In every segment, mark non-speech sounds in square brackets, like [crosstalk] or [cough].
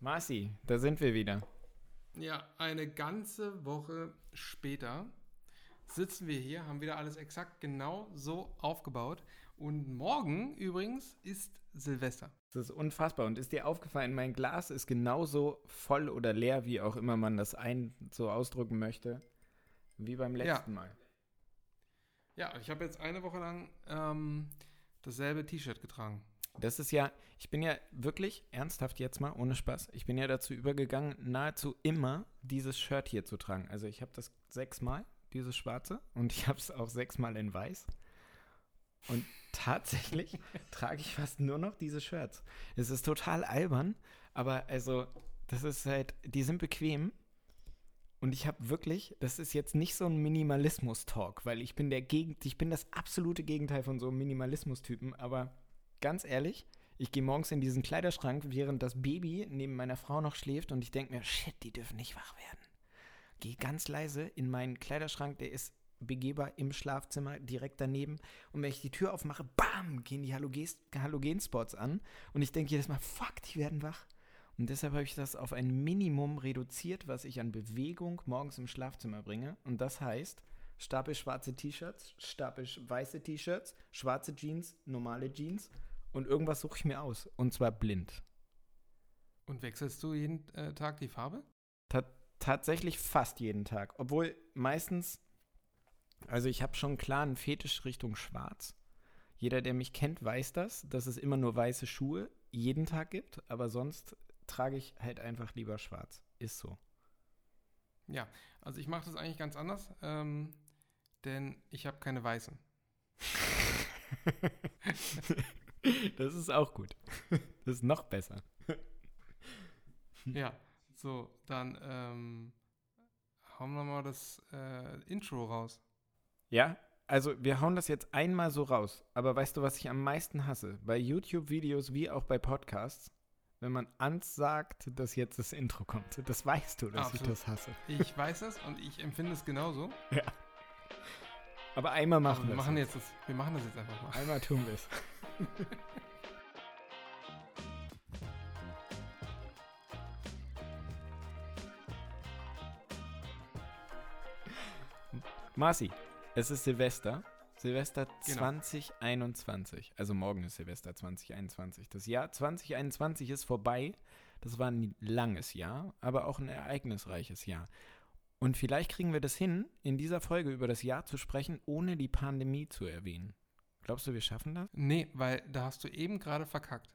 Marci, da sind wir wieder. Ja, eine ganze Woche später sitzen wir hier, haben wieder alles exakt genau so aufgebaut. Und morgen übrigens ist Silvester. Das ist unfassbar. Und ist dir aufgefallen, mein Glas ist genauso voll oder leer, wie auch immer man das ein so ausdrücken möchte, wie beim letzten Ja. Mal. Ja, ich habe jetzt eine Woche lang ähm, dasselbe T-Shirt getragen. Das ist ja, ich bin ja wirklich ernsthaft jetzt mal, ohne Spaß, ich bin ja dazu übergegangen, nahezu immer dieses Shirt hier zu tragen. Also ich habe das sechsmal, dieses schwarze, und ich habe es auch sechsmal in weiß. Und tatsächlich [laughs] trage ich fast nur noch diese Shirts. Es ist total albern, aber also, das ist halt, die sind bequem. Und ich habe wirklich, das ist jetzt nicht so ein Minimalismus-Talk, weil ich bin der Gegend, ich bin das absolute Gegenteil von so einem Minimalismus-Typen, aber ganz ehrlich, ich gehe morgens in diesen Kleiderschrank, während das Baby neben meiner Frau noch schläft und ich denke mir, shit, die dürfen nicht wach werden. Gehe ganz leise in meinen Kleiderschrank, der ist begehbar im Schlafzimmer direkt daneben und wenn ich die Tür aufmache, bam, gehen die Haloges- Halogenspots an und ich denke jedes Mal, fuck, die werden wach. Und deshalb habe ich das auf ein Minimum reduziert, was ich an Bewegung morgens im Schlafzimmer bringe. Und das heißt, Stapel schwarze T-Shirts, Stapel weiße T-Shirts, schwarze Jeans, normale Jeans und irgendwas suche ich mir aus. Und zwar blind. Und wechselst du jeden äh, Tag die Farbe? Ta tatsächlich fast jeden Tag. Obwohl meistens, also ich habe schon klar einen Fetisch Richtung schwarz. Jeder, der mich kennt, weiß das, dass es immer nur weiße Schuhe jeden Tag gibt. Aber sonst trage ich halt einfach lieber schwarz. Ist so. Ja, also ich mache das eigentlich ganz anders, ähm, denn ich habe keine weißen. [laughs] [laughs] das ist auch gut. [laughs] Das ist noch besser. Ja, so, dann ähm, hauen wir mal das äh, Intro raus. Ja, also wir hauen das jetzt einmal so raus. Aber weißt du, was ich am meisten hasse? Bei YouTube-Videos wie auch bei Podcasts, wenn man ansagt, dass jetzt das Intro kommt. Das weißt du, dass Absolut. ich das hasse. Ich weiß das und ich empfinde es genauso. Aber einmal Aber machen wir wir machen, es. jetzt das, wir machen das jetzt einfach mal. Einmal tun wir es. [laughs] Marci, es ist Silvester. Silvester Genau. 2021. Also morgen ist Silvester 2021. Das Jahr 2021 ist vorbei. Das war ein langes Jahr, aber auch ein ereignisreiches Jahr. Und vielleicht kriegen wir das hin, in dieser Folge über das Jahr zu sprechen, ohne die Pandemie zu erwähnen. Glaubst du, wir schaffen das? Nee, weil da hast du eben gerade verkackt.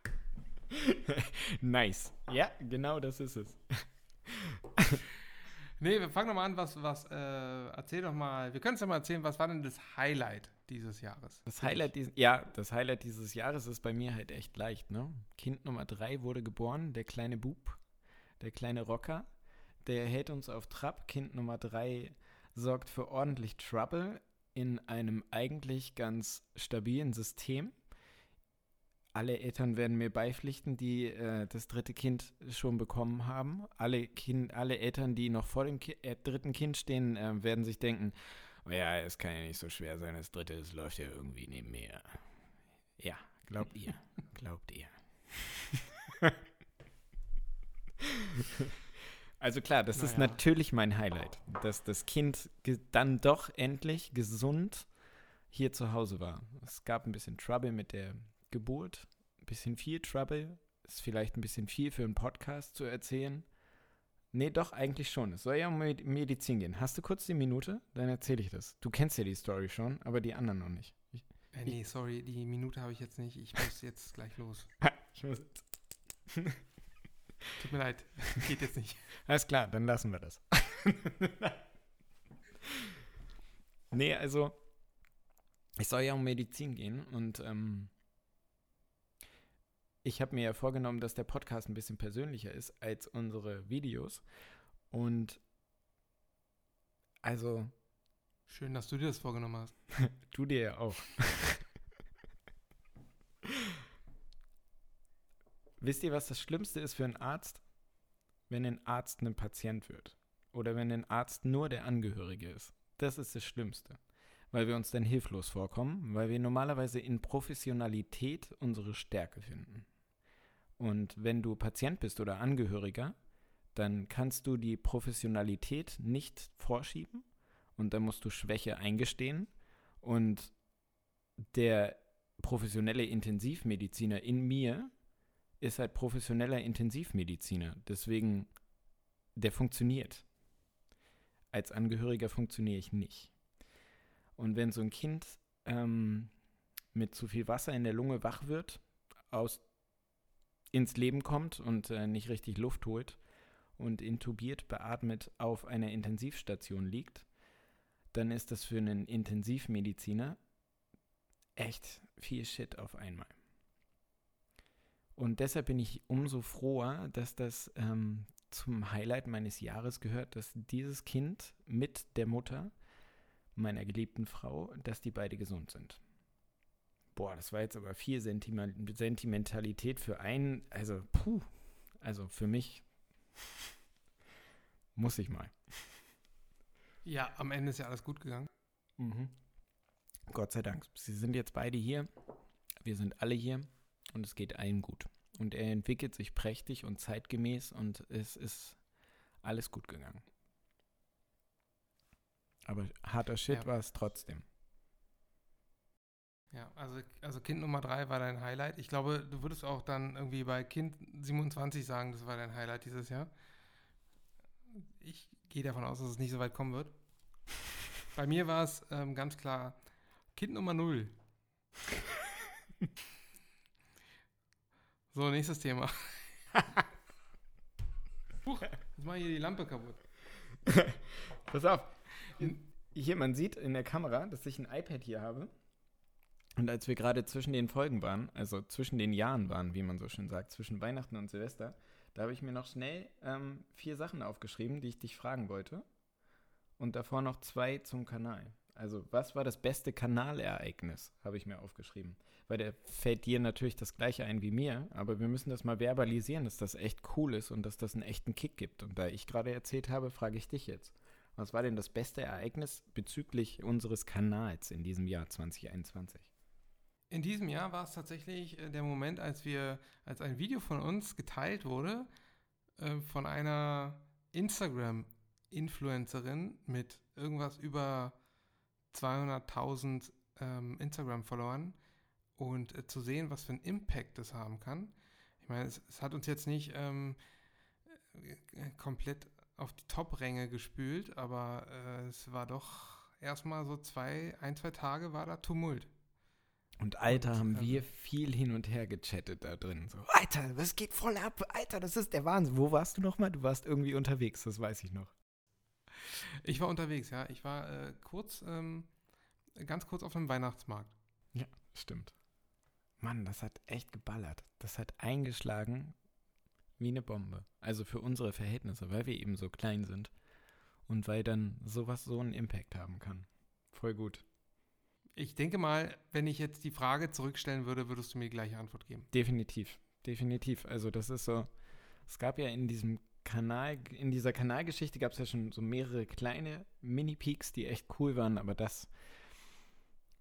[laughs] nice. Ja, genau das ist es. [laughs] Nee, wir fangen doch mal an, was, was, äh, erzähl doch mal, wir können es ja mal erzählen, was war denn das Highlight dieses Jahres? Das Highlight, dies, ja, das Highlight dieses Jahres ist bei mir halt echt leicht, ne? Kind Nummer drei wurde geboren, der kleine Bub, der kleine Rocker, der hält uns auf Trab. Kind Nummer drei sorgt für ordentlich Trouble in einem eigentlich ganz stabilen System. Alle Eltern werden mir beipflichten, die äh, das dritte Kind schon bekommen haben. Alle, kind, alle Eltern, die noch vor dem Ki äh, dritten Kind stehen, äh, werden sich denken, Oh ja, es kann ja nicht so schwer sein, das dritte, das läuft ja irgendwie neben mir. Ja, glaubt ihr. Glaubt ihr. [laughs] [laughs] also klar, das ist Naja. natürlich mein Highlight, dass das Kind dann doch endlich gesund hier zu Hause war. Es gab ein bisschen Trouble mit der Geburt, ein bisschen viel Trouble. Ist vielleicht ein bisschen viel für einen Podcast zu erzählen. Nee, doch, eigentlich schon. Es soll ja um Med- Medizin gehen. Hast du kurz die Minute? Dann erzähle ich das. Du kennst ja die Story schon, aber die anderen noch nicht. Ich, Äh, nee, sorry, die Minute habe ich jetzt nicht. Ich muss jetzt gleich los. [laughs] ich muss, [laughs] Tut mir leid, [laughs] geht jetzt nicht. alles klar, dann lassen wir das. [laughs] nee, also, es soll ja um Medizin gehen und ähm, ich habe mir ja vorgenommen, dass der Podcast ein bisschen persönlicher ist als unsere Videos. Und also, Schön, dass du dir das vorgenommen hast. [laughs] Du dir ja auch. Wisst ihr, was das Schlimmste ist für einen Arzt? Wenn ein Arzt ein Patient wird. Oder wenn ein Arzt nur der Angehörige ist. Das ist das Schlimmste. Weil wir uns dann hilflos vorkommen, weil wir normalerweise in Professionalität unsere Stärke finden. Und wenn du Patient bist oder Angehöriger, dann kannst du die Professionalität nicht vorschieben und dann musst du Schwäche eingestehen. Und der professionelle Intensivmediziner in mir ist halt professioneller Intensivmediziner. Deswegen, der funktioniert. Als Angehöriger funktioniere ich nicht. Und wenn so ein Kind ähm, mit zu viel Wasser in der Lunge wach wird, aus, ins Leben kommt und äh, nicht richtig Luft holt und intubiert, beatmet auf einer Intensivstation liegt, dann ist das für einen Intensivmediziner echt viel Shit auf einmal. Und deshalb bin ich umso froher, dass das ähm, zum Highlight meines Jahres gehört, dass dieses Kind mit der Mutter meiner geliebten Frau, dass die beide gesund sind. Boah, das war jetzt aber viel Sentimentalität für einen. Also, puh. Also für mich muss ich mal. Ja, am Ende ist ja alles gut gegangen. Mhm. Gott sei Dank. Sie sind jetzt beide hier. Wir sind alle hier und es geht allen gut. Und er entwickelt sich prächtig und zeitgemäß und es ist alles gut gegangen. Aber harter Shit ja. war es trotzdem. Ja, also, also Kind Nummer drei war dein Highlight. Ich glaube, du würdest auch dann irgendwie bei Kind 27 sagen, das war dein Highlight dieses Jahr. Ich gehe davon aus, dass es nicht so weit kommen wird. bei mir war es ähm, ganz klar Kind Nummer null. [laughs] so, nächstes Thema. [laughs] Huch, jetzt mache ich hier die Lampe kaputt. [laughs] Pass auf. Hier, man sieht in der Kamera, dass ich ein iPad hier habe. Und als wir gerade zwischen den Folgen waren, also zwischen den Jahren waren, wie man so schön sagt, zwischen Weihnachten und Silvester, da habe ich mir noch schnell ähm, vier Sachen aufgeschrieben, die ich dich fragen wollte. Und davor noch zwei zum Kanal. Also, was war das beste Kanalereignis, habe ich mir aufgeschrieben. Weil der fällt dir natürlich das gleiche ein wie mir, aber wir müssen das mal verbalisieren, dass das echt cool ist und dass das einen echten Kick gibt. Und da ich gerade erzählt habe, frage ich dich jetzt. Was war denn das beste Ereignis bezüglich unseres Kanals in diesem Jahr 2021? In diesem Jahr war es tatsächlich äh, der Moment, als wir, als ein Video von uns geteilt wurde äh, von einer Instagram-Influencerin mit irgendwas über 200.000 ähm, Instagram-Followern und äh, zu sehen, was für einen Impact das haben kann. Ich meine, es, es hat uns jetzt nicht ähm, äh, komplett auf die Top-Ränge gespült, aber äh, es war doch erstmal so zwei, ein, zwei Tage war da Tumult. Und Alter, haben wir ähm, viel hin und her gechattet da drin. So, Alter, was geht voll ab? Alter, das ist der Wahnsinn. Wo warst du nochmal? Du warst irgendwie unterwegs, das weiß ich noch. Ich war unterwegs, ja. Ich war äh, kurz, ähm, ganz kurz auf dem Weihnachtsmarkt. Ja, stimmt. Mann, das hat echt geballert. Das hat eingeschlagen wie eine Bombe. Also für unsere Verhältnisse, weil wir eben so klein sind. Und weil dann sowas so einen Impact haben kann. Voll gut. Ich denke mal, wenn ich jetzt die Frage zurückstellen würde, würdest du mir die gleiche Antwort geben. Definitiv, definitiv. Also das ist so, es gab ja in diesem Kanal, in dieser Kanalgeschichte gab es ja schon so mehrere kleine Mini-Peaks, die echt cool waren, aber das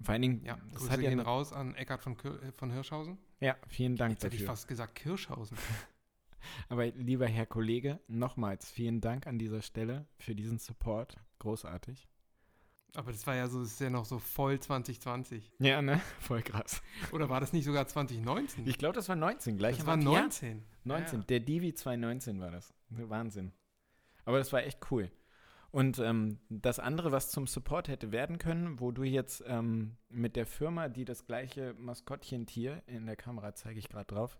vor allen Dingen, ja, das hat ja raus an Eckhard von, äh, von Hirschhausen. Ja, vielen Dank Jetzt dafür. hätte ich fast gesagt Kirschhausen. [laughs] aber lieber Herr Kollege, nochmals vielen Dank an dieser Stelle für diesen Support. Großartig. Aber das war ja so, das ist ja noch so voll 2020. Ja, ne? [laughs] Voll krass. Oder war das nicht sogar 2019? Ich glaube, das war 19, gleich Das war 19. Ja, 19. Ja. Der Divi 2019 war das. Wahnsinn. Aber das war echt cool. Und ähm, das andere, was zum Support hätte werden können, wo du jetzt ähm, mit der Firma, die das gleiche Maskottchentier, in der Kamera zeige ich gerade drauf,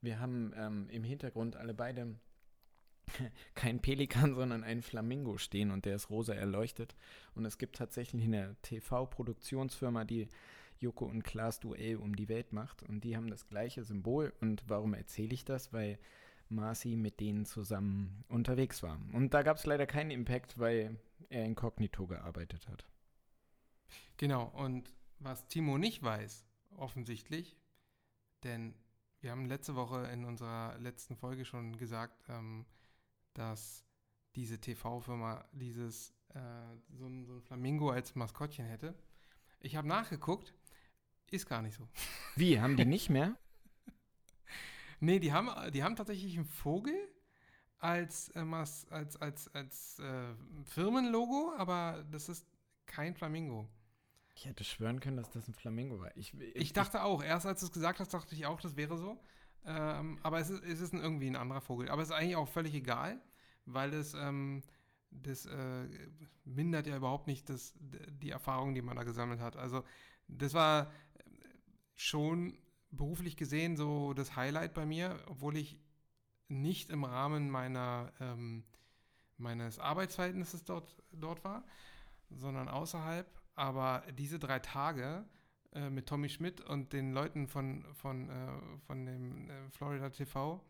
wir haben ähm, im Hintergrund alle beide [laughs] kein Pelikan, sondern ein Flamingo stehen und der ist rosa erleuchtet. Und es gibt tatsächlich eine TV-Produktionsfirma, die Joko und Klaas Duell um die Welt macht. Und die haben das gleiche Symbol. Und warum erzähle ich das? Weil Marci mit denen zusammen unterwegs war. Und da gab es leider keinen Impact, weil er inkognito gearbeitet hat. Genau, und was Timo nicht weiß, offensichtlich, denn wir haben letzte Woche in unserer letzten Folge schon gesagt, ähm, dass diese TV-Firma dieses äh, so, ein, so ein Flamingo als Maskottchen hätte. Ich habe nachgeguckt, ist gar nicht so. Wie, haben die nicht mehr? [laughs] Nee, die haben, die haben tatsächlich einen Vogel als, äh, als, als, als, als äh, Firmenlogo, aber das ist kein Flamingo. Ich hätte schwören können, dass das ein Flamingo war. Ich, ich, Ich dachte auch, erst als du es gesagt hast, dachte ich auch, das wäre so. Ähm, aber es ist, es ist ein, irgendwie ein anderer Vogel. Aber es ist eigentlich auch völlig egal, weil es ähm, das äh, mindert ja überhaupt nicht das, die Erfahrung, die man da gesammelt hat. Also das war schon beruflich gesehen so das Highlight bei mir, obwohl ich nicht im Rahmen meiner, ähm, meines Arbeitsverhältnisses dort, dort war, sondern außerhalb. Aber diese drei Tage äh, mit Tommy Schmidt und den Leuten von, von, äh, von dem äh, Florida TV,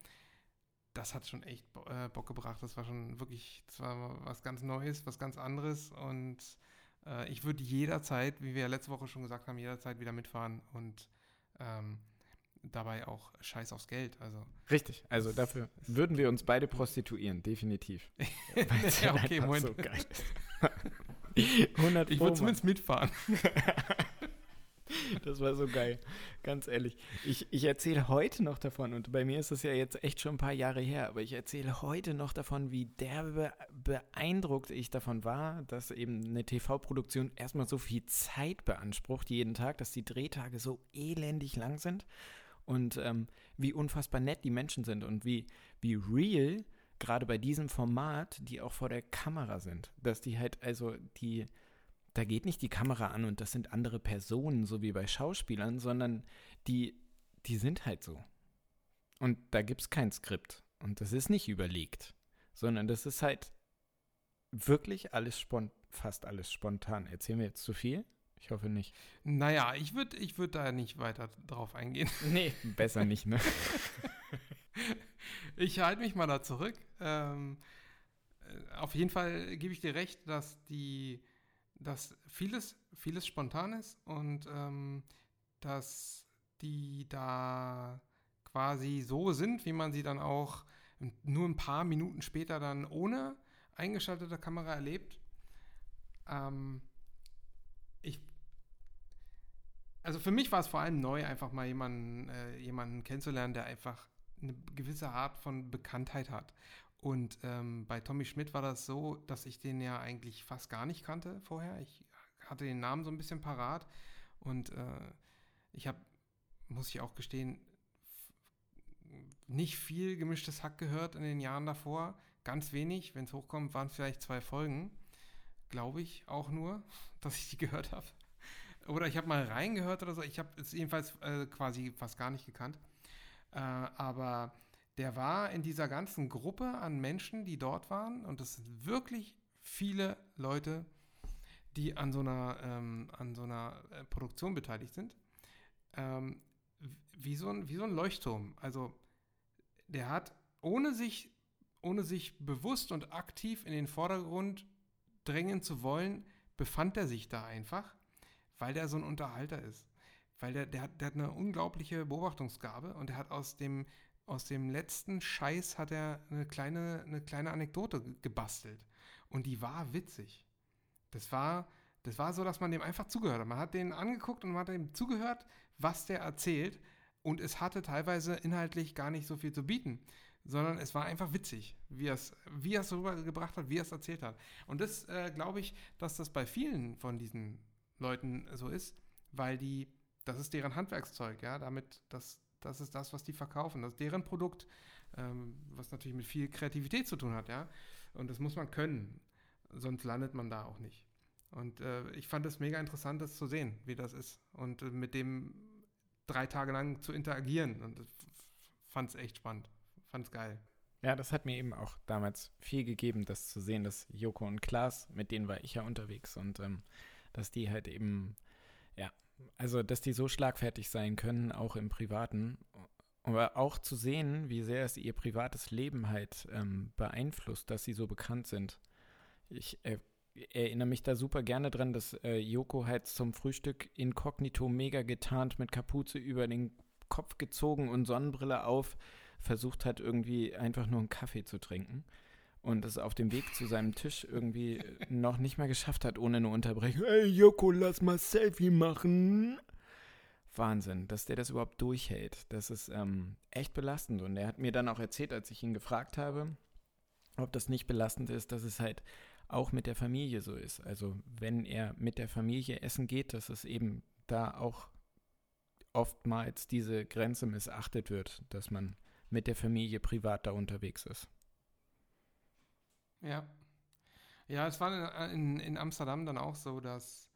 das hat schon echt äh, Bock gebracht. Das war schon wirklich, das was ganz Neues, was ganz anderes. Und äh, ich würde jederzeit, wie wir letzte Woche schon gesagt haben, jederzeit wieder mitfahren und ähm, dabei auch scheiß aufs Geld. Also Richtig, also dafür [laughs] würden wir uns beide prostituieren, definitiv. [laughs] Ja, halt okay, Moment. so geil ist. [laughs] 100 Ich würde zumindest mitfahren. Das war so geil, ganz ehrlich. Ich, ich erzähle heute noch davon, und bei mir ist das ja jetzt echt schon ein paar Jahre her, aber ich erzähle heute noch davon, wie derbe beeindruckt ich davon war, dass eben eine TV-Produktion erstmal so viel Zeit beansprucht jeden Tag, dass die Drehtage so elendig lang sind und ähm, wie unfassbar nett die Menschen sind und wie, wie real gerade bei diesem Format, die auch vor der Kamera sind. Dass die halt, also die, da geht nicht die Kamera an und das sind andere Personen, so wie bei Schauspielern, sondern die, die sind halt so. Und da gibt es kein Skript. Und das ist nicht überlegt, sondern das ist halt wirklich alles spont fast alles spontan. Erzählen wir jetzt zu viel? Ich hoffe nicht. Naja, ich würde ich würd da nicht weiter drauf eingehen. [laughs] Nee, besser nicht, ne? [laughs] Ich halte mich mal da zurück. Ähm, äh, auf jeden Fall gebe ich dir recht, dass die, dass vieles, vieles spontan ist und ähm, dass die da quasi so sind, wie man sie dann auch nur ein paar Minuten später dann ohne eingeschaltete Kamera erlebt. Ähm, ich, also für mich war es vor allem neu, einfach mal jemanden, äh, jemanden kennenzulernen, der einfach eine gewisse Art von Bekanntheit hat. Und ähm, bei Tommy Schmidt war das so, dass ich den ja eigentlich fast gar nicht kannte vorher. Ich hatte den Namen so ein bisschen parat und äh, ich habe, muss ich auch gestehen, nicht viel gemischtes Hack gehört in den Jahren davor. Ganz wenig, wenn es hochkommt, waren es vielleicht zwei Folgen. Glaube ich auch nur, [laughs] dass ich die gehört habe. Oder ich habe mal reingehört oder so. Ich habe es jedenfalls äh, quasi fast gar nicht gekannt. Äh, aber der war in dieser ganzen Gruppe an Menschen, die dort waren, und das sind wirklich viele Leute, die an so einer, ähm, an so einer äh, Produktion beteiligt sind, ähm, wie, so ein, wie so ein Leuchtturm. Also der hat, ohne sich, ohne sich bewusst und aktiv in den Vordergrund drängen zu wollen, befand er sich da einfach, weil der so ein Unterhalter ist weil der, der, hat, der hat eine unglaubliche Beobachtungsgabe und er hat aus dem, aus dem letzten Scheiß hat er eine kleine, eine kleine Anekdote gebastelt. Und die war witzig. Das war, das war so, dass man dem einfach zugehört hat. Man hat den angeguckt und man hat ihm zugehört, was der erzählt. Und es hatte teilweise inhaltlich gar nicht so viel zu bieten, sondern es war einfach witzig, wie er es, wie er rübergebracht hat, wie er es erzählt hat. Und das äh, glaube ich, dass das bei vielen von diesen Leuten so ist, weil die das ist deren Handwerkszeug, ja, damit, das, das ist das, was die verkaufen, das ist deren Produkt, ähm, was natürlich mit viel Kreativität zu tun hat, ja, und das muss man können, sonst landet man da auch nicht. Und äh, ich fand es mega interessant, das zu sehen, wie das ist und äh, mit dem drei Tage lang zu interagieren und fand es echt spannend, fand es geil. Ja, das hat mir eben auch damals viel gegeben, das zu sehen, dass Joko und Klaas, mit denen war ich ja unterwegs und ähm, dass die halt eben, ja, also dass die so schlagfertig sein können, auch im Privaten. Aber auch zu sehen, wie sehr es ihr privates Leben halt ähm, beeinflusst, dass sie so bekannt sind. Ich äh, erinnere mich da super gerne dran, dass äh, Joko halt zum Frühstück inkognito mega getarnt mit Kapuze über den Kopf gezogen und Sonnenbrille auf versucht hat, irgendwie einfach nur einen Kaffee zu trinken und es auf dem Weg zu seinem Tisch irgendwie noch nicht mal geschafft hat, ohne eine Unterbrechung. Hey Joko, lass mal Selfie machen. Wahnsinn, dass der das überhaupt durchhält. Das ist ähm, echt belastend. Und er hat mir dann auch erzählt, als ich ihn gefragt habe, ob das nicht belastend ist, dass es halt auch mit der Familie so ist. Also wenn er mit der Familie essen geht, dass es eben da auch oftmals diese Grenze missachtet wird, dass man mit der Familie privat da unterwegs ist. Ja. Ja, es war in, in Amsterdam dann auch so, dass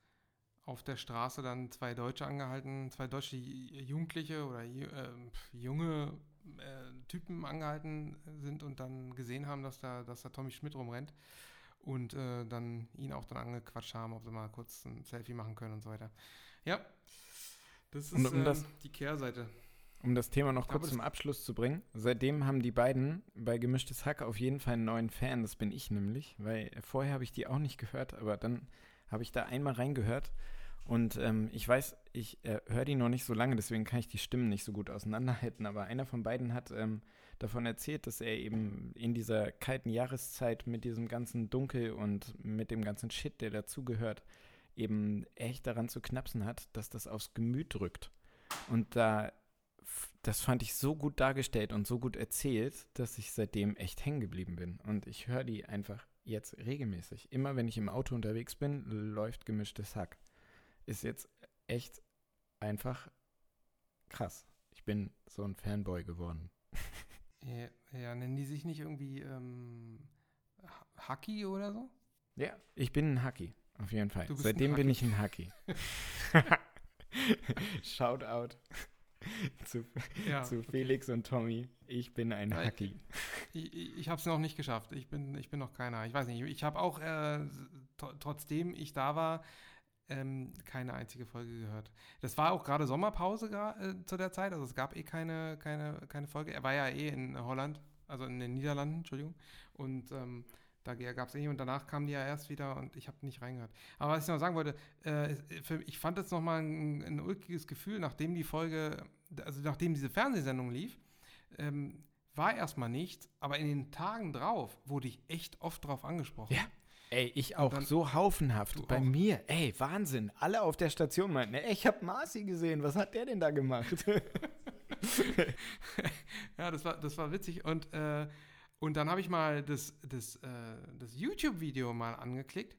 auf der Straße dann zwei Deutsche angehalten, zwei deutsche Jugendliche oder äh, junge äh, Typen angehalten sind und dann gesehen haben, dass da, dass da Tommy Schmidt rumrennt und äh, dann ihn auch dann angequatscht haben, ob sie mal kurz ein Selfie machen können und so weiter. Ja, das ist um, um das, ähm, die Kehrseite. Um das Thema noch kurz zum Abschluss zu bringen. Seitdem haben die beiden bei Gemischtes Hack auf jeden Fall einen neuen Fan. Das bin ich nämlich, weil vorher habe ich die auch nicht gehört, aber dann habe ich da einmal reingehört. Und ähm, ich weiß, ich äh, höre die noch nicht so lange, deswegen kann ich die Stimmen nicht so gut auseinanderhalten. Aber einer von beiden hat ähm, davon erzählt, dass er eben in dieser kalten Jahreszeit mit diesem ganzen Dunkel und mit dem ganzen Shit, der dazugehört, eben echt daran zu knapsen hat, dass das aufs Gemüt drückt. Und da, das fand ich so gut dargestellt und so gut erzählt, dass ich seitdem echt hängen geblieben bin. Und ich höre die einfach jetzt regelmäßig. Immer wenn ich im Auto unterwegs bin, läuft gemischtes Hack. Ist jetzt echt einfach krass. Ich bin so ein Fanboy geworden. [laughs] Ja, ja nennen die sich nicht irgendwie ähm, Haki oder so? Ja, ich bin ein Haki. Auf jeden Fall. Seitdem bin ich ein Hacki. [laughs] [laughs] Shoutout [laughs] zu, ja, zu Felix okay. und Tommy. Ich bin ein ja, Hacki. Ich, ich, ich habe es noch nicht geschafft. Ich bin, ich bin noch keiner. Ich weiß nicht. Ich habe auch, äh, trotzdem ich da war, ähm, keine einzige Folge gehört. Das war auch gerade Sommerpause äh, zu der Zeit. Also es gab eh keine, keine, keine Folge. Er war ja eh in Holland, also in den Niederlanden, Entschuldigung. Und ähm, da gab es eh und danach kamen die ja erst wieder und ich habe nicht reingehört. Aber was ich noch sagen wollte, äh, für, ich fand jetzt nochmal ein, ein ulkiges Gefühl, nachdem die Folge, also nachdem diese Fernsehsendung lief, ähm, war erstmal nichts, aber in den Tagen drauf wurde ich echt oft drauf angesprochen. Ja. Ey, ich auch so haufenhaft. Bei auch. mir, ey, Wahnsinn. Alle auf der Station meinten, ey, ich habe Marci gesehen. Was hat der denn da gemacht? [laughs] ja, das war, das war witzig. Und äh, und dann habe ich mal das, das, äh, das YouTube-Video mal angeklickt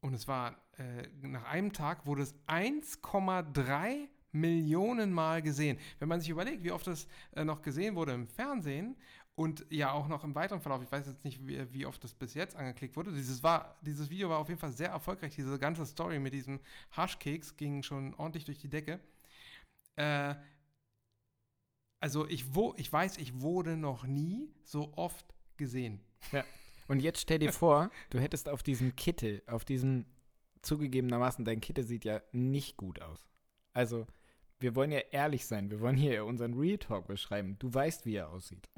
und es war äh, nach einem Tag wurde es 1,3 Millionen Mal gesehen. Wenn man sich überlegt, wie oft das äh, noch gesehen wurde im Fernsehen und ja auch noch im weiteren Verlauf, ich weiß jetzt nicht, wie, wie, oft das bis jetzt angeklickt wurde. Dieses, war, dieses Video war auf jeden Fall sehr erfolgreich. Diese ganze Story mit diesem Haschkeks ging schon ordentlich durch die Decke. Äh, also ich, wo, ich weiß, ich wurde noch nie so oft gesehen. Ja. Und jetzt stell dir vor, du hättest auf diesem Kittel, auf diesem zugegebenermaßen, dein Kittel sieht ja nicht gut aus. Also, wir wollen ja ehrlich sein. Wir wollen hier unseren Real Talk beschreiben. Du weißt, wie er aussieht.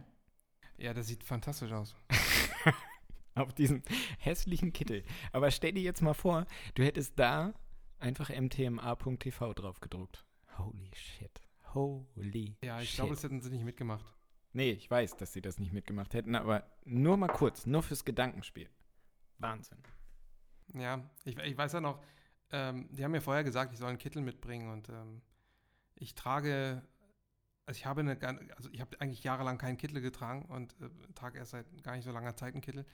Ja, das sieht fantastisch aus. [laughs] auf diesem hässlichen Kittel. Aber stell dir jetzt mal vor, du hättest da einfach mtma.tv drauf gedruckt. Holy shit. Holy Ja, ich glaube, das hätten sie nicht mitgemacht. Nee, ich weiß, dass sie das nicht mitgemacht hätten, aber nur mal kurz, nur fürs Gedankenspiel. Wahnsinn. Ja, ich, ich weiß ja noch, ähm, die haben mir vorher gesagt, ich soll einen Kittel mitbringen und ähm, ich trage, also ich habe eine, also ich habe eigentlich jahrelang keinen Kittel getragen und äh, trage erst seit gar nicht so langer Zeit einen Kittel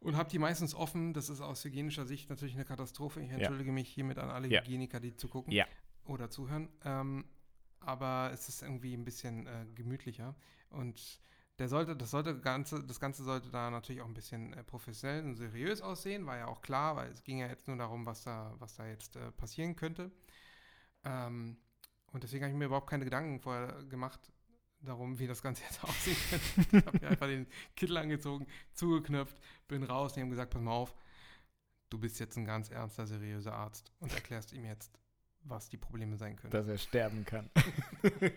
und habe die meistens offen. Das ist aus hygienischer Sicht natürlich eine Katastrophe. Ich entschuldige ja. mich hiermit an alle ja. Hygieniker, die zugucken ja. oder zuhören. Ähm, aber es ist irgendwie ein bisschen äh, gemütlicher. Und der sollte, das sollte Ganze, das Ganze sollte da natürlich auch ein bisschen äh, professionell und seriös aussehen, war ja auch klar, weil es ging ja jetzt nur darum, was da, was da jetzt äh, passieren könnte. Ähm, und deswegen habe ich mir überhaupt keine Gedanken vorher gemacht darum, wie das Ganze [laughs] jetzt aussehen könnte. Ich habe mir einfach den Kittel angezogen, zugeknöpft, bin raus und die haben gesagt, pass mal auf, du bist jetzt ein ganz ernster, seriöser Arzt und erklärst ihm jetzt, was die Probleme sein können. Dass er sterben kann. [laughs]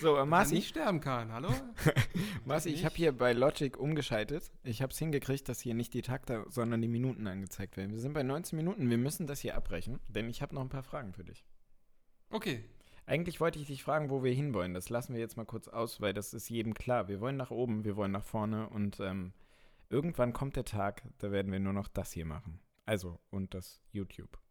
so, äh, Marci. nicht sterben kann, hallo? [laughs] Marci, ich habe hier bei Logic umgeschaltet. Ich habe es hingekriegt, dass hier nicht die Takte, sondern die Minuten angezeigt werden. Wir sind bei 19 Minuten. Wir müssen das hier abbrechen, denn ich habe noch ein paar Fragen für dich. Okay. Eigentlich wollte ich dich fragen, wo wir hinwollen. Das lassen wir jetzt mal kurz aus, weil das ist jedem klar. Wir wollen nach oben, wir wollen nach vorne und ähm, irgendwann kommt der Tag, da werden wir nur noch das hier machen. Also, und das YouTube-Ding.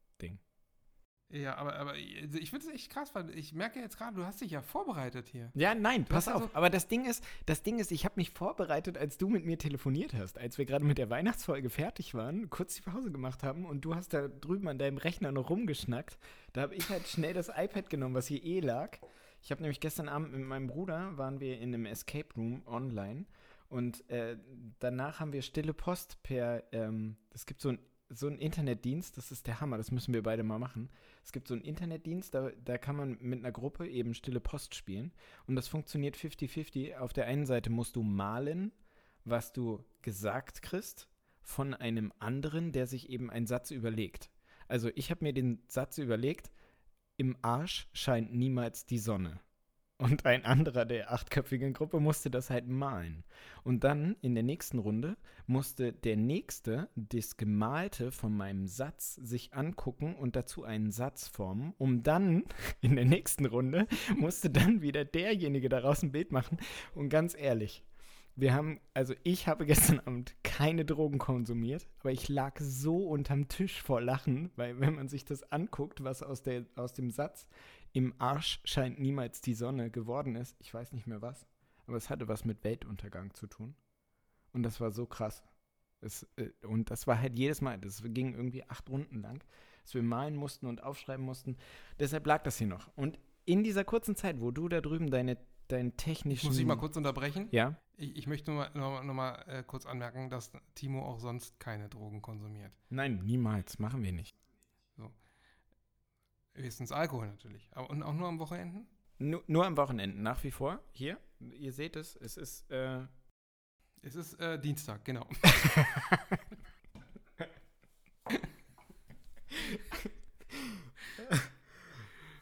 Ja, aber, aber also ich finde es echt krass, weil ich merke jetzt gerade, du hast dich ja vorbereitet hier. Ja, nein, Du pass auf. also- aber das Ding ist, das Ding ist, ich habe mich vorbereitet, als du mit mir telefoniert hast, als wir gerade mit der Weihnachtsfolge fertig waren, kurz die Pause gemacht haben und du hast da drüben an deinem Rechner noch rumgeschnackt. Da habe ich halt schnell das iPad genommen, was hier eh lag. Ich habe nämlich gestern Abend mit meinem Bruder waren wir in einem Escape Room online und äh, danach haben wir stille Post per. Ähm, es gibt so ein so einen Internetdienst, das ist der Hammer, das müssen wir beide mal machen. Es gibt so einen Internetdienst, da, da kann man mit einer Gruppe eben stille Post spielen. Und das funktioniert 50-50. Auf der einen Seite musst du malen, was du gesagt kriegst, von einem anderen, der sich eben einen Satz überlegt. Also ich habe mir den Satz überlegt, im Arsch scheint niemals die Sonne. Und ein anderer der achtköpfigen Gruppe musste das halt malen. Und dann in der nächsten Runde musste der Nächste das Gemalte von meinem Satz sich angucken und dazu einen Satz formen, um dann [laughs] in der nächsten Runde musste dann wieder derjenige daraus ein Bild machen. Und ganz ehrlich, wir haben, also ich habe gestern Abend keine Drogen konsumiert, aber ich lag so unterm Tisch vor Lachen, weil wenn man sich das anguckt, was aus, der, aus dem Satz im Arsch scheint niemals die Sonne geworden ist, ich weiß nicht mehr was, aber es hatte was mit Weltuntergang zu tun. Und das war so krass. Es, äh, und das war halt jedes Mal, das ging irgendwie acht Runden lang, dass wir malen mussten und aufschreiben mussten. Deshalb lag das hier noch. Und in dieser kurzen Zeit, wo du da drüben deine, deinen technischen. Muss ich mal kurz unterbrechen? Ja? Ich, ich möchte nur noch, noch mal äh, kurz anmerken, dass Timo auch sonst keine Drogen konsumiert. Nein, niemals. Machen wir nicht. Höchstens Alkohol natürlich. Aber, und auch nur am Wochenenden? Nur, nur am Wochenende, nach wie vor. Hier, ihr seht es, es ist. Äh, Es ist äh, Dienstag, genau. [laughs]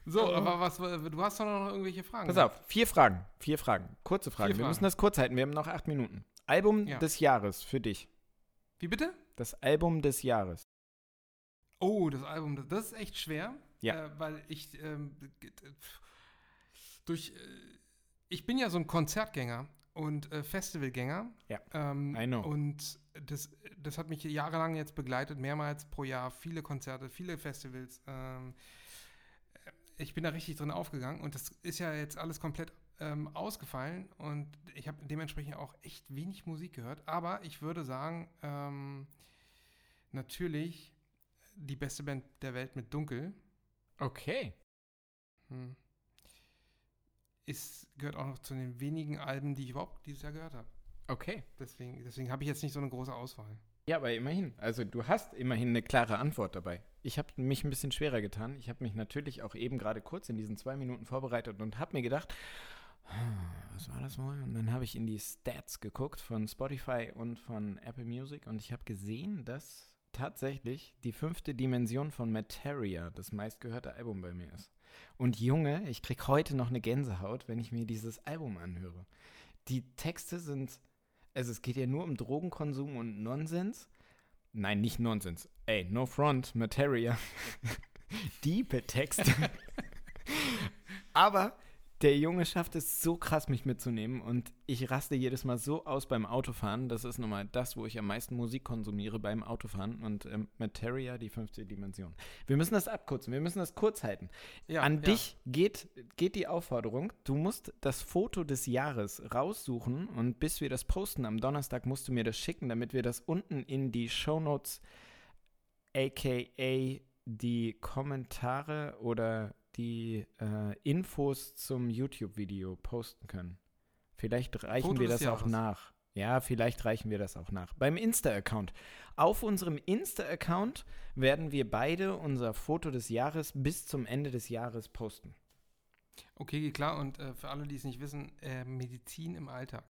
so, Oh. aber was, du hast doch noch irgendwelche Fragen. pass auf, vier Fragen. Vier Fragen. Kurze Fragen. Vier Wir Fragen. müssen das kurz halten. Wir haben noch acht Minuten. Album Ja. des Jahres für dich. Wie bitte? Das Album des Jahres. Oh, das Album, das ist echt schwer. Ja. Äh, weil ich ähm, durch. Äh, ich bin ja so ein Konzertgänger und äh, Festivalgänger. Ja, Ähm, I know. Und das, das hat mich jahrelang jetzt begleitet, mehrmals pro Jahr, viele Konzerte, viele Festivals. Ähm, ich bin da richtig drin aufgegangen und das ist ja jetzt alles komplett ähm, ausgefallen und ich habe dementsprechend auch echt wenig Musik gehört. Aber ich würde sagen, ähm, natürlich die beste Band der Welt mit Dunkel. Okay. Hm. Ist, gehört auch noch zu den wenigen Alben, die ich überhaupt dieses Jahr gehört habe. Okay. Deswegen, deswegen habe ich jetzt nicht so eine große Auswahl. Ja, aber immerhin. Also du hast immerhin eine klare Antwort dabei. Ich habe mich ein bisschen schwerer getan. Ich habe mich natürlich auch eben gerade kurz in diesen zwei Minuten vorbereitet und habe mir gedacht, "Ah, was war das wohl? Und dann habe ich in die Stats geguckt von Spotify und von Apple Music und ich habe gesehen, dass tatsächlich die fünfte Dimension von Materia das meistgehörte Album bei mir ist. Und Junge, ich krieg heute noch eine Gänsehaut, wenn ich mir dieses Album anhöre. Die Texte sind also es geht ja nur um Drogenkonsum und Nonsens. Nein, nicht Nonsens. Ey, no front, Materia. [laughs] Diepe Texte. [laughs] Aber der Junge schafft es so krass, mich mitzunehmen und ich raste jedes Mal so aus beim Autofahren. Das ist nun mal das, wo ich am meisten Musik konsumiere beim Autofahren und ähm, Materia, die fünfte Dimension. Wir müssen das abkürzen, wir müssen das kurz halten. Ja, An ja. dich geht, geht die Aufforderung, du musst das Foto des Jahres raussuchen und bis wir das posten am Donnerstag musst du mir das schicken, damit wir das unten in die Shownotes, aka die Kommentare oder die äh, Infos zum YouTube-Video posten können. Vielleicht reichen Foto wir das auch nach. Ja, vielleicht reichen wir das auch nach. Beim Insta-Account. Auf unserem Insta-Account werden wir beide unser Foto des Jahres bis zum Ende des Jahres posten. Okay, klar. Und äh, für alle, die es nicht wissen, äh, Medizin im Alltag.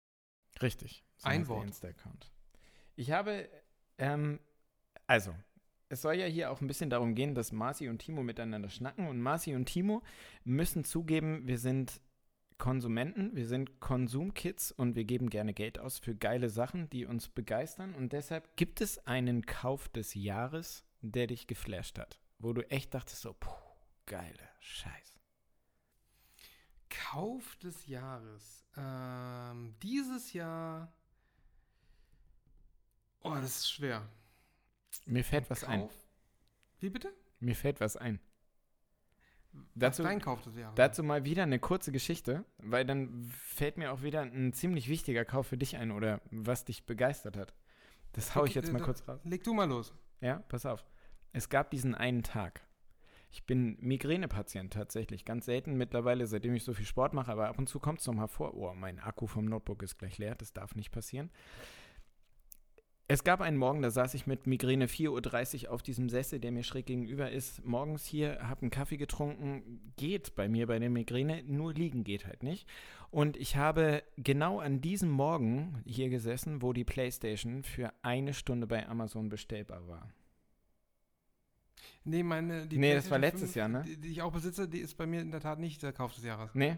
Richtig. Ein heißt der Wort. Insta-Account. Ich habe, ähm, also, es soll ja hier auch ein bisschen darum gehen, dass Marci und Timo miteinander schnacken. Und Marci und Timo müssen zugeben, wir sind Konsumenten, wir sind Konsumkids und wir geben gerne Geld aus für geile Sachen, die uns begeistern. Und deshalb gibt es einen Kauf des Jahres, der dich geflasht hat, wo du echt dachtest so, puh, geile Scheiße. Kauf des Jahres. Ähm, dieses Jahr. Oh, das ist schwer. Mir fällt was ein. Kauf. Wie bitte? Mir fällt was ein. Dazu, dazu mal wieder eine kurze Geschichte, weil dann fällt mir auch wieder ein ziemlich wichtiger Kauf für dich ein oder was dich begeistert hat. Das hau ich jetzt mal äh, kurz raus. Leg du mal los. Ja, pass auf. Es gab diesen einen Tag. Ich bin Migränepatient tatsächlich. Ganz selten mittlerweile, seitdem ich so viel Sport mache, aber ab und zu kommt es nochmal vor. Oh, mein Akku vom Notebook ist gleich leer. Das darf nicht passieren. Es gab einen Morgen, da saß ich mit Migräne 4.30 Uhr auf diesem Sessel, der mir schräg gegenüber ist. Morgens hier, habe einen Kaffee getrunken. Geht bei mir bei der Migräne, nur liegen geht halt nicht. Und ich habe genau an diesem Morgen hier gesessen, wo die Playstation für eine Stunde bei Amazon bestellbar war. Nee, meine, die Nee, das war letztes 5, Jahr, ne? Die, die ich auch besitze, die ist bei mir in der Tat nicht der Kauf des Jahres. Nee?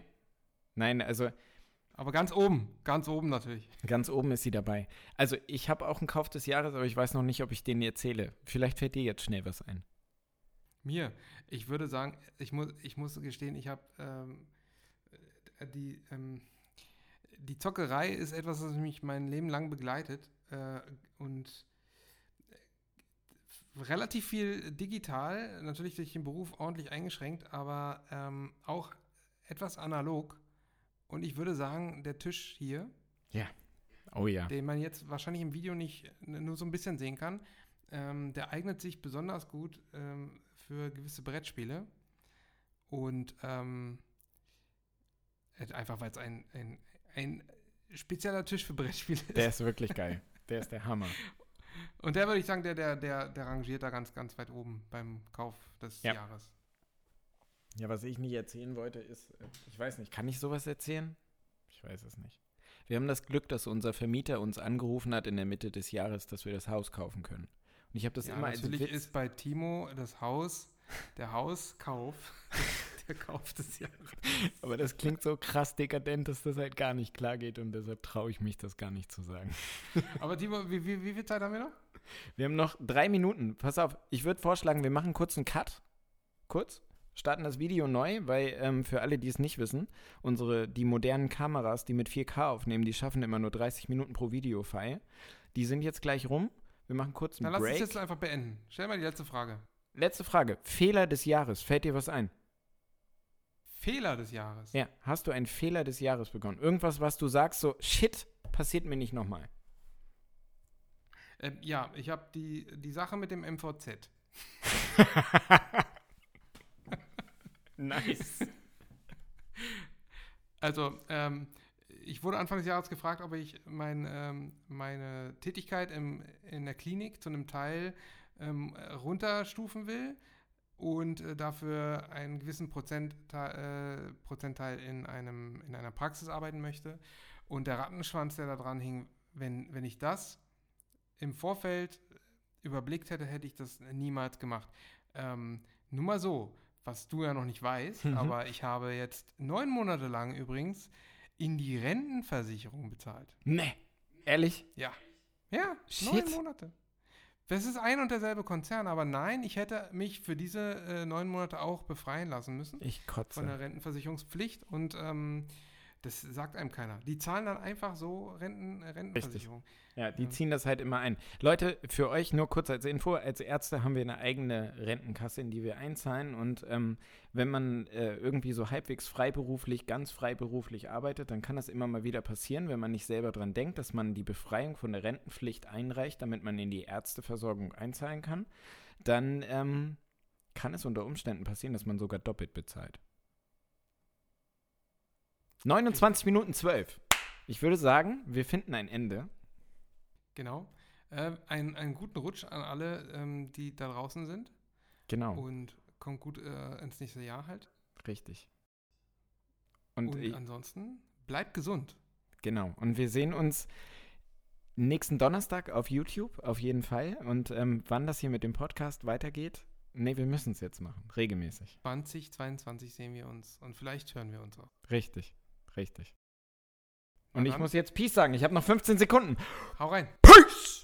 Nein, also Aber ganz oben, ganz oben natürlich. ganz oben ist sie dabei. Also ich habe auch einen Kauf des Jahres, aber ich weiß noch nicht, ob ich den erzähle. Vielleicht fällt dir jetzt schnell was ein. Mir, ich würde sagen, ich muss, ich muss gestehen, ich habe ähm, äh, die, ähm, die Zockerei ist etwas, das mich mein Leben lang begleitet äh, und äh, relativ viel digital, natürlich durch den Beruf ordentlich eingeschränkt, aber ähm, auch etwas analog. Und ich würde sagen, der Tisch hier, Oh ja. den man jetzt wahrscheinlich im Video nicht äh, nur so ein bisschen sehen kann, ähm, der eignet sich besonders gut ähm, für gewisse Brettspiele. Und ähm, äh, einfach weil es ein, ein, ein spezieller Tisch für Brettspiele ist. Der ist wirklich geil. Der ist der Hammer. Und der würde ich sagen, der, der, der, der rangiert da ganz, ganz weit oben beim Kauf des Ja. Jahres. Ja, was ich nicht erzählen wollte, ist, äh, ich weiß nicht, kann ich sowas erzählen? Ich weiß es nicht. Wir haben das Glück, dass unser Vermieter uns angerufen hat in der Mitte des Jahres, dass wir das Haus kaufen können. Und ich habe das ja, immer als natürlich Witz, ist bei Timo das Haus, der Hauskauf, [laughs] der Kauf des Jahres. aber das klingt so krass dekadent, dass das halt gar nicht klar geht und deshalb traue ich mich das gar nicht zu sagen. Aber Timo, wie, wie, wie viel Zeit haben wir noch? Wir haben noch drei Minuten. Pass auf, ich würde vorschlagen, wir machen kurz einen Cut. Kurz. Starten das Video neu, weil ähm, für alle, die es nicht wissen, unsere, die modernen Kameras, die mit 4K aufnehmen, die schaffen immer nur 30 Minuten pro Videofile. Die sind jetzt gleich rum. Wir machen kurz einen Dann lass uns Break. jetzt einfach beenden. Stell mal die letzte Frage. Letzte Frage. Fehler des Jahres. Fällt dir was ein? Fehler des Jahres. Ja, hast du einen Fehler des Jahres begonnen? Irgendwas, was du sagst, so, shit, passiert mir nicht nochmal. Ähm, ja, ich habe die, die Sache mit dem MVZ. [laughs] nice. Also, ähm, ich wurde Anfang des Jahres gefragt, ob ich mein, ähm, meine Tätigkeit im, in der Klinik zu einem Teil ähm, runterstufen will und äh, dafür einen gewissen Prozentteil, äh, Prozentteil in, einem, in einer Praxis arbeiten möchte. Und der Rattenschwanz, der da dran hing, wenn, wenn ich das im Vorfeld überblickt hätte, hätte ich das niemals gemacht. Ähm, nur mal so, was du ja noch nicht weißt, Mhm. aber ich habe jetzt neun Monate lang übrigens in die Rentenversicherung bezahlt. Nee. Ehrlich? Ja. Ja, Shit. neun Monate. Das ist ein und derselbe Konzern, aber nein, ich hätte mich für diese äh, neun Monate auch befreien lassen müssen Ich kotze. von der Rentenversicherungspflicht und ähm, das sagt einem keiner. Die zahlen dann einfach so Renten, äh, Rentenversicherung. Ja, die Ja. ziehen das halt immer ein. Leute, für euch nur kurz als Info, als Ärzte haben wir eine eigene Rentenkasse, in die wir einzahlen. Und ähm, wenn man äh, irgendwie so halbwegs freiberuflich, ganz freiberuflich arbeitet, dann kann das immer mal wieder passieren, wenn man nicht selber dran denkt, dass man die Befreiung von der Rentenpflicht einreicht, damit man in die Ärzteversorgung einzahlen kann. Dann ähm, kann es unter Umständen passieren, dass man sogar doppelt bezahlt. 29 Minuten 12. Ich würde sagen, wir finden ein Ende. Genau. Äh, ein, einen guten Rutsch an alle, ähm, die da draußen sind Genau. und kommt gut äh, ins nächste Jahr halt. Richtig. Und, Und, ich, ansonsten bleibt gesund. genau. Und wir sehen uns nächsten Donnerstag auf YouTube, auf jeden Fall. Und ähm, wann das hier mit dem Podcast weitergeht, nee, wir müssen es jetzt machen. Regelmäßig. 2022 sehen wir uns und vielleicht hören wir uns auch. Richtig. Richtig. Und ich muss jetzt Peace sagen. Ich habe noch 15 Sekunden. Hau rein. Peace!